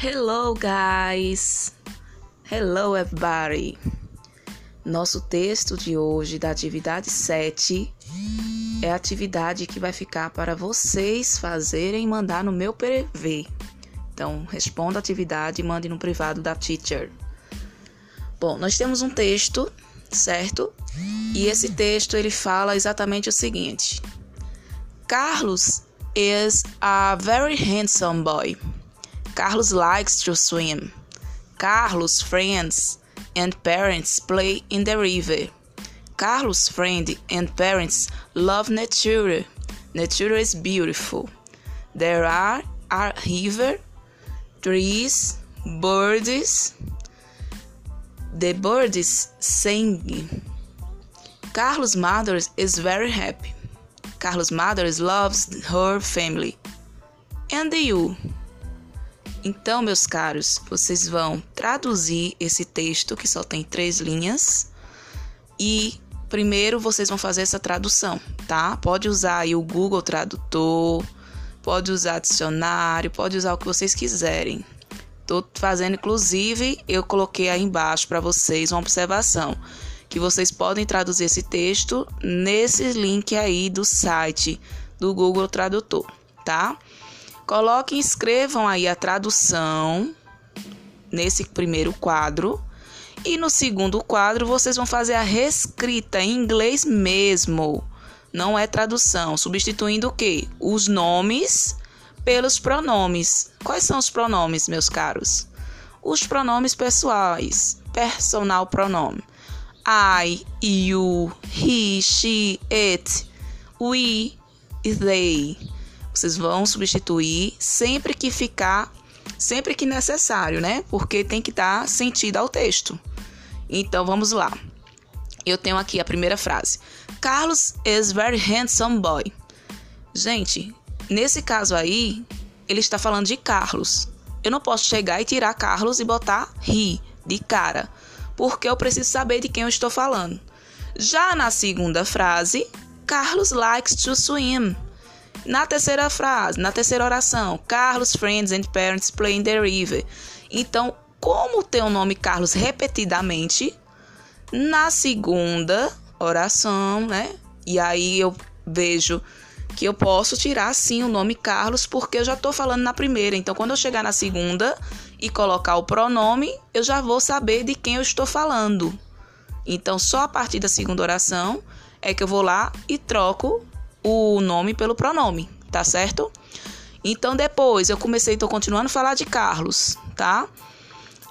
Hello, guys! Hello, everybody! Nosso texto de hoje, da atividade 7, é a atividade que vai ficar para vocês fazerem e mandar no meu PV. Então, responda a atividade e mande no privado da teacher. Bom, nós temos um texto, certo? E esse texto ele fala exatamente o seguinte: Carlos is a very handsome boy. Carlos likes to swim. Carlos' friends and parents play in the river. Carlos' friends and parents love nature. Nature is beautiful. There are a river, trees, birds. The birds sing. Carlos' mother is very happy. Carlos' mother loves her family. And you? Então, meus caros, vocês vão traduzir esse texto que só tem três linhas e primeiro vocês vão fazer essa tradução, tá? Pode usar aí o Google Tradutor, pode usar dicionário, pode usar o que vocês quiserem. Tô fazendo, inclusive, eu coloquei aí embaixo para vocês uma observação que vocês podem traduzir esse texto nesse link aí do site do Google Tradutor, tá? Coloquem escrevam aí a tradução nesse primeiro quadro. E no segundo quadro, vocês vão fazer a reescrita em inglês mesmo. Não é tradução, substituindo o quê? Os nomes pelos pronomes. Quais são os pronomes, meus caros? Os pronomes pessoais. Personal pronome. I, you, he, she, it, we, they. Vocês vão substituir sempre que ficar, sempre que necessário, né? Porque tem que dar sentido ao texto. Então vamos lá. Eu tenho aqui a primeira frase. Carlos is very handsome boy. Gente, nesse caso aí, ele está falando de Carlos. Eu não posso chegar e tirar Carlos e botar he de cara, porque eu preciso saber de quem eu estou falando. Já na segunda frase, Carlos likes to swim. Na terceira frase, na terceira oração, Carlos, friends and parents play in the river. Então, como tem o nome Carlos repetidamente, na segunda oração, né? E aí eu vejo que eu posso tirar sim o nome Carlos porque eu já estou falando na primeira. Então, quando eu chegar na segunda e colocar o pronome, eu já vou saber de quem eu estou falando. Então, só a partir da segunda oração é que eu vou lá e troco o nome pelo pronome, tá certo? Então depois eu comecei, tô continuando a falar de Carlos, tá?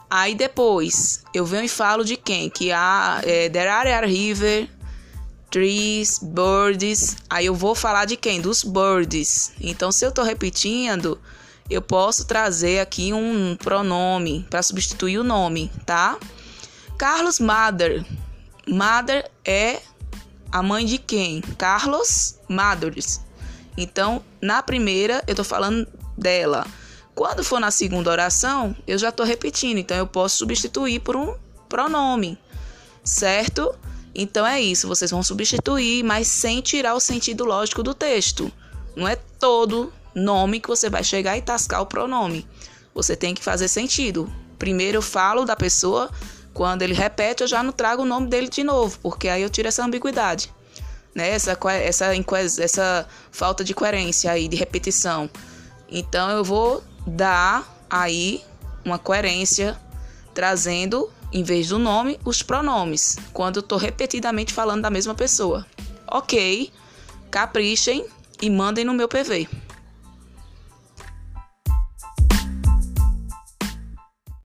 Aí depois eu venho e falo de quem? Que há é, There are river, trees, birds. Aí eu vou falar de quem? Dos birds. Então se eu tô repetindo, eu posso trazer aqui um pronome para substituir o nome, tá? Carlos Mother. Mother é a mãe de quem? Carlos Madures. Então, na primeira, eu tô falando dela. Quando for na segunda oração, eu já tô repetindo. Então, eu posso substituir por um pronome, certo? Então, é isso. Vocês vão substituir, mas sem tirar o sentido lógico do texto. Não é todo nome que você vai chegar e tascar o pronome. Você tem que fazer sentido. Primeiro eu falo da pessoa quando ele repete, eu já não trago o nome dele de novo, porque aí eu tiro essa ambiguidade, né? Essa, essa, essa falta de coerência aí, de repetição. Então eu vou dar aí uma coerência, trazendo, em vez do nome, os pronomes, quando eu estou repetidamente falando da mesma pessoa. Ok, caprichem e mandem no meu PV.